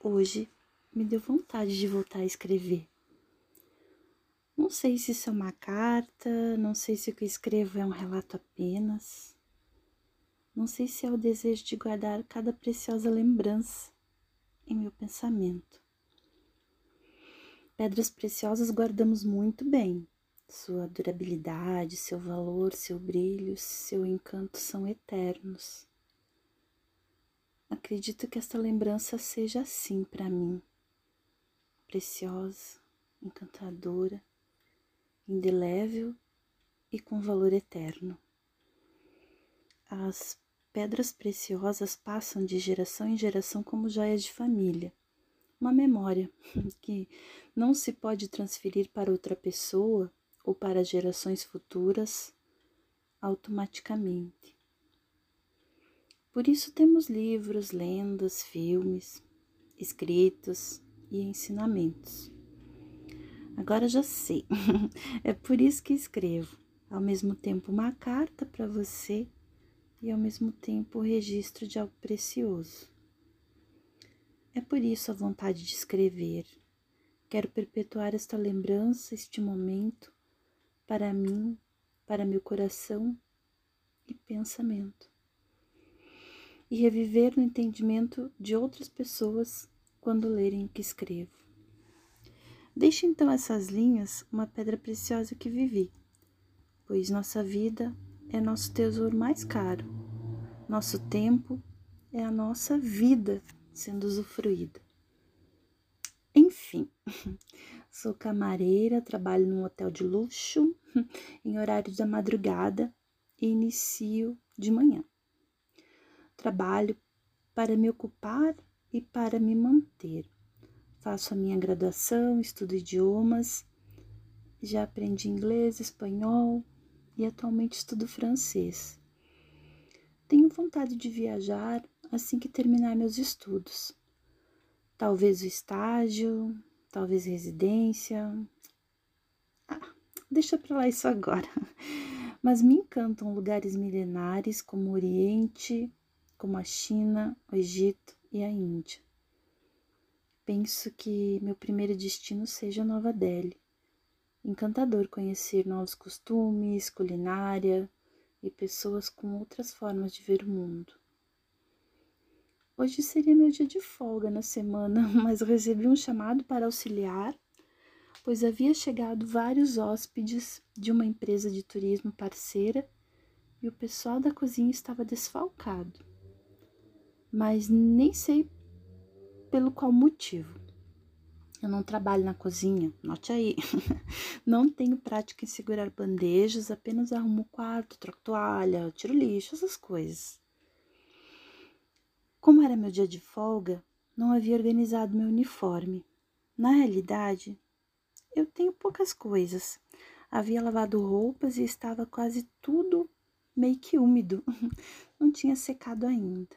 hoje me deu vontade de voltar a escrever. Não sei se isso é uma carta, não sei se o que escrevo é um relato apenas. Não sei se é o desejo de guardar cada preciosa lembrança em meu pensamento. Pedras preciosas guardamos muito bem. Sua durabilidade, seu valor, seu brilho, seu encanto são eternos. Acredito que esta lembrança seja assim para mim, preciosa, encantadora, indelével e com valor eterno. As pedras preciosas passam de geração em geração como joias de família uma memória que não se pode transferir para outra pessoa ou para gerações futuras automaticamente. Por isso temos livros, lendas, filmes, escritos e ensinamentos. Agora já sei, é por isso que escrevo, ao mesmo tempo uma carta para você e ao mesmo tempo o registro de algo precioso. É por isso a vontade de escrever. Quero perpetuar esta lembrança, este momento, para mim, para meu coração e pensamento. E reviver no entendimento de outras pessoas quando lerem o que escrevo. Deixe então essas linhas uma pedra preciosa que vivi, pois nossa vida é nosso tesouro mais caro. Nosso tempo é a nossa vida sendo usufruída. Enfim, sou camareira, trabalho num hotel de luxo em horário da madrugada e inicio de manhã. Trabalho para me ocupar e para me manter. Faço a minha graduação, estudo idiomas, já aprendi inglês, espanhol e atualmente estudo francês. Tenho vontade de viajar assim que terminar meus estudos. Talvez o estágio, talvez residência. Ah, deixa para lá isso agora. Mas me encantam lugares milenares como o Oriente, como a China, o Egito e a Índia. Penso que meu primeiro destino seja Nova Delhi. Encantador conhecer novos costumes, culinária e pessoas com outras formas de ver o mundo. Hoje seria meu dia de folga na semana, mas recebi um chamado para auxiliar, pois havia chegado vários hóspedes de uma empresa de turismo parceira e o pessoal da cozinha estava desfalcado. Mas nem sei pelo qual motivo. Eu não trabalho na cozinha, note aí. Não tenho prática em segurar bandejas, apenas arrumo o quarto, troco toalha, tiro lixo, essas coisas. Como era meu dia de folga, não havia organizado meu uniforme. Na realidade, eu tenho poucas coisas. Havia lavado roupas e estava quase tudo meio que úmido. Não tinha secado ainda.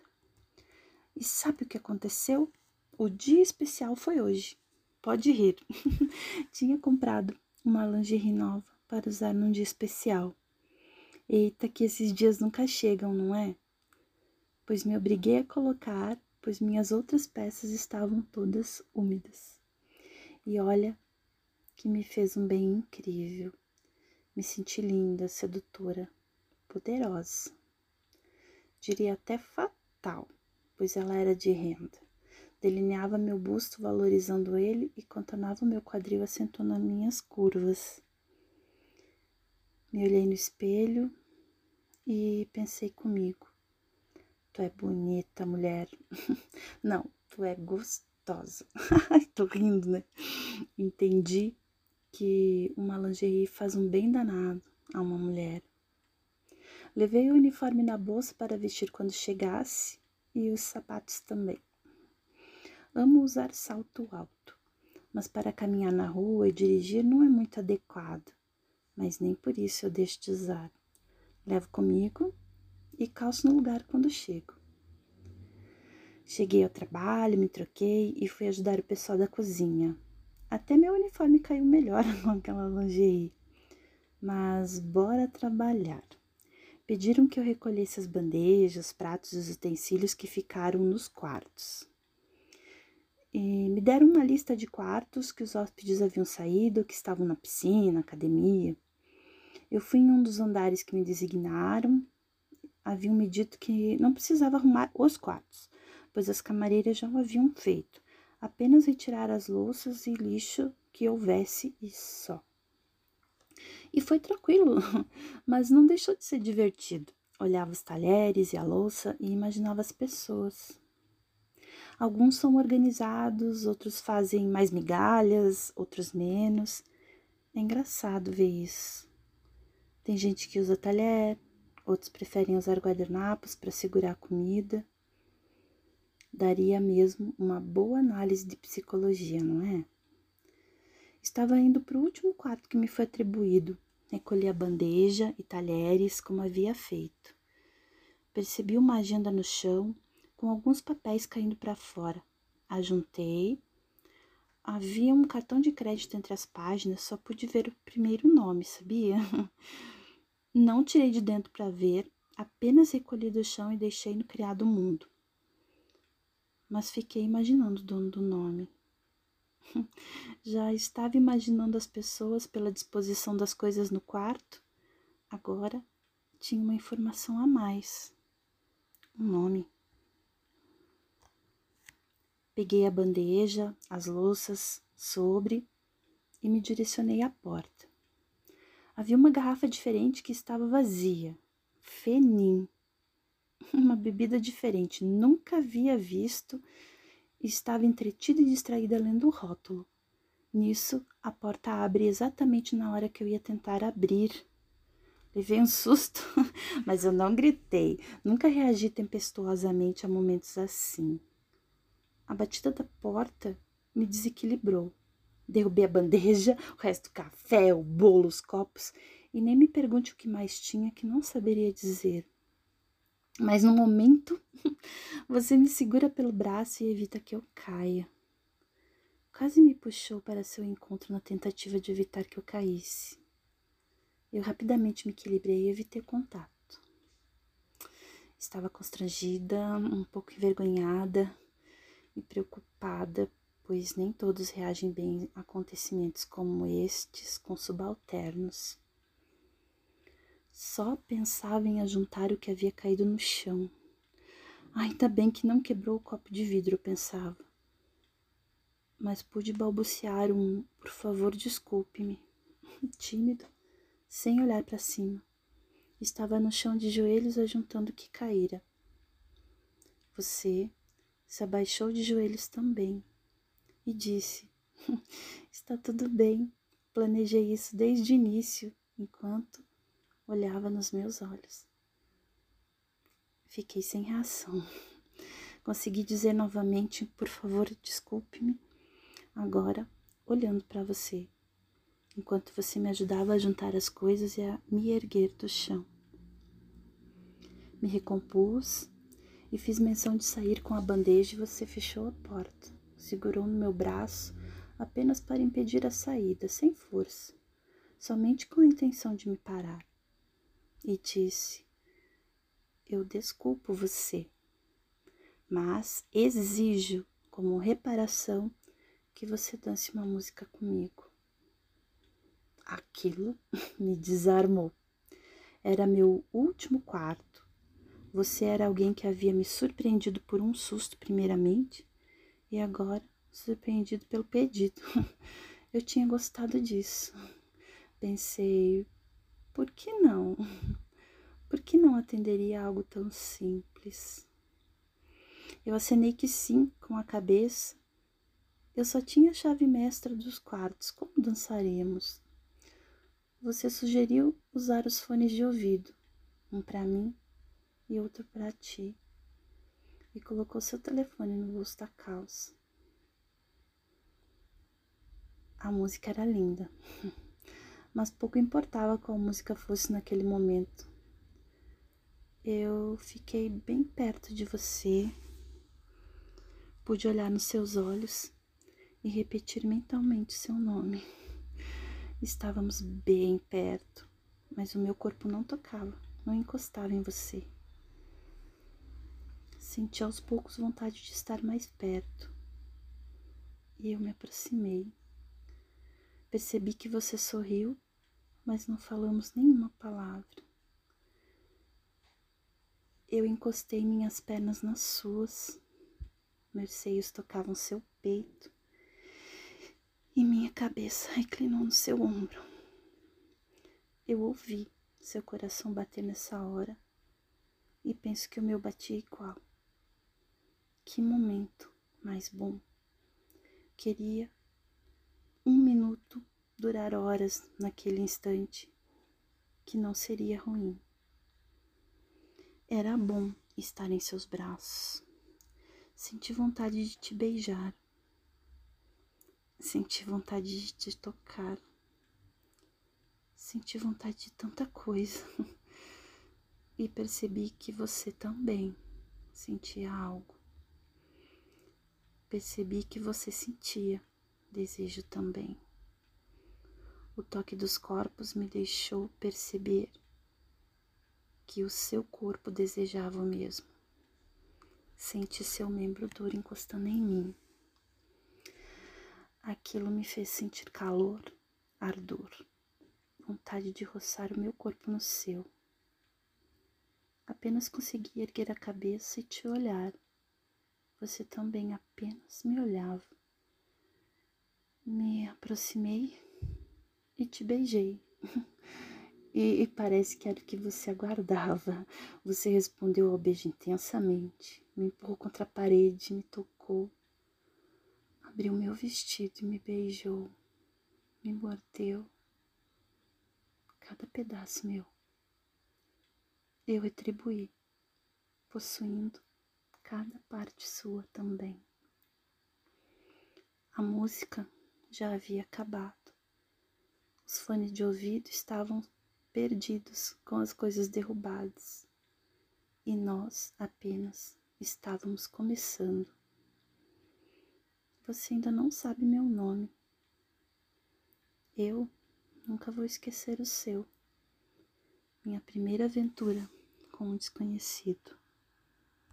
E sabe o que aconteceu? O dia especial foi hoje. Pode rir. tinha comprado uma lingerie nova para usar num dia especial. Eita, que esses dias nunca chegam, não é? pois me obriguei a colocar, pois minhas outras peças estavam todas úmidas. E olha que me fez um bem incrível. Me senti linda, sedutora, poderosa. Diria até fatal, pois ela era de renda. Delineava meu busto, valorizando ele, e contornava meu quadril, acentuando minhas curvas. Me olhei no espelho e pensei comigo: Tu é bonita, mulher. Não, tu é gostosa. Tô rindo, né? Entendi que uma lingerie faz um bem danado a uma mulher. Levei o uniforme na bolsa para vestir quando chegasse e os sapatos também. Amo usar salto alto, mas para caminhar na rua e dirigir não é muito adequado, mas nem por isso eu deixo de usar. Levo comigo e calço no lugar quando chego. Cheguei ao trabalho, me troquei e fui ajudar o pessoal da cozinha. Até meu uniforme caiu melhor com aquela lingerie. Mas bora trabalhar. Pediram que eu recolhesse as bandejas, pratos e os utensílios que ficaram nos quartos. E Me deram uma lista de quartos que os hóspedes haviam saído, que estavam na piscina, academia. Eu fui em um dos andares que me designaram. Haviam me dito que não precisava arrumar os quartos, pois as camareiras já o haviam feito. Apenas retirar as louças e lixo que houvesse e só. E foi tranquilo, mas não deixou de ser divertido. Olhava os talheres e a louça e imaginava as pessoas. Alguns são organizados, outros fazem mais migalhas, outros menos. É engraçado ver isso. Tem gente que usa talher, outros preferem usar guardanapos para segurar a comida. Daria mesmo uma boa análise de psicologia, não é? Estava indo para o último quarto que me foi atribuído. Recolhi a bandeja e talheres como havia feito. Percebi uma agenda no chão com alguns papéis caindo para fora. Ajuntei. Havia um cartão de crédito entre as páginas, só pude ver o primeiro nome, sabia? Não tirei de dentro para ver, apenas recolhi do chão e deixei no criado mundo. Mas fiquei imaginando o dono do nome. Já estava imaginando as pessoas pela disposição das coisas no quarto. Agora tinha uma informação a mais. Um nome. Peguei a bandeja, as louças sobre e me direcionei à porta. Havia uma garrafa diferente que estava vazia. Fenim. Uma bebida diferente. Nunca havia visto estava entretida e distraída lendo o rótulo. Nisso, a porta abre exatamente na hora que eu ia tentar abrir. Levei um susto, mas eu não gritei. Nunca reagi tempestuosamente a momentos assim. A batida da porta me desequilibrou. Derrubei a bandeja, o resto café, o bolo, os copos, e nem me pergunte o que mais tinha que não saberia dizer. Mas no momento, você me segura pelo braço e evita que eu caia. Quase me puxou para seu encontro na tentativa de evitar que eu caísse. Eu rapidamente me equilibrei e evitei contato. Estava constrangida, um pouco envergonhada e preocupada, pois nem todos reagem bem a acontecimentos como estes com subalternos. Só pensava em ajuntar o que havia caído no chão. Ainda bem que não quebrou o copo de vidro, pensava. Mas pude balbuciar um por favor, desculpe-me. Tímido, sem olhar para cima. Estava no chão de joelhos ajuntando o que caíra. Você se abaixou de joelhos também e disse: Está tudo bem, planejei isso desde o início, enquanto olhava nos meus olhos. Fiquei sem reação. Consegui dizer novamente, por favor, desculpe-me, agora olhando para você, enquanto você me ajudava a juntar as coisas e a me erguer do chão. Me recompus e fiz menção de sair com a bandeja e você fechou a porta, segurou no meu braço apenas para impedir a saída, sem força, somente com a intenção de me parar e disse: Eu desculpo você, mas exijo como reparação que você dance uma música comigo. Aquilo me desarmou. Era meu último quarto. Você era alguém que havia me surpreendido por um susto, primeiramente, e agora surpreendido pelo pedido. Eu tinha gostado disso. Pensei, por que não? Por que não atenderia algo tão simples? Eu acenei que sim, com a cabeça. Eu só tinha a chave mestra dos quartos. Como dançaríamos? Você sugeriu usar os fones de ouvido, um para mim e outro para ti, e colocou seu telefone no bolso da calça. A música era linda. mas pouco importava qual música fosse naquele momento. Eu fiquei bem perto de você, pude olhar nos seus olhos e repetir mentalmente seu nome. Estávamos bem perto, mas o meu corpo não tocava, não encostava em você. Senti aos poucos vontade de estar mais perto. e eu me aproximei. Percebi que você sorriu, mas não falamos nenhuma palavra. Eu encostei minhas pernas nas suas, meus seios tocavam seu peito e minha cabeça reclinou no seu ombro. Eu ouvi seu coração bater nessa hora e penso que o meu batia igual. Que momento mais bom. Queria um minuto durar horas naquele instante, que não seria ruim. Era bom estar em seus braços. Senti vontade de te beijar. Senti vontade de te tocar. Senti vontade de tanta coisa. E percebi que você também sentia algo. Percebi que você sentia desejo também. O toque dos corpos me deixou perceber que o seu corpo desejava o mesmo. Senti seu membro duro encostando em mim. Aquilo me fez sentir calor, ardor, vontade de roçar o meu corpo no seu. Apenas consegui erguer a cabeça e te olhar. Você também apenas me olhava. Me aproximei e te beijei. E, e, parece que era o que você aguardava. Você respondeu ao beijo intensamente, me empurrou contra a parede, me tocou, abriu meu vestido e me beijou, me mordeu. Cada pedaço meu. Eu retribuí, possuindo cada parte sua também. A música já havia acabado. Os fones de ouvido estavam perdidos com as coisas derrubadas e nós apenas estávamos começando. Você ainda não sabe meu nome. Eu nunca vou esquecer o seu. Minha primeira aventura com um desconhecido.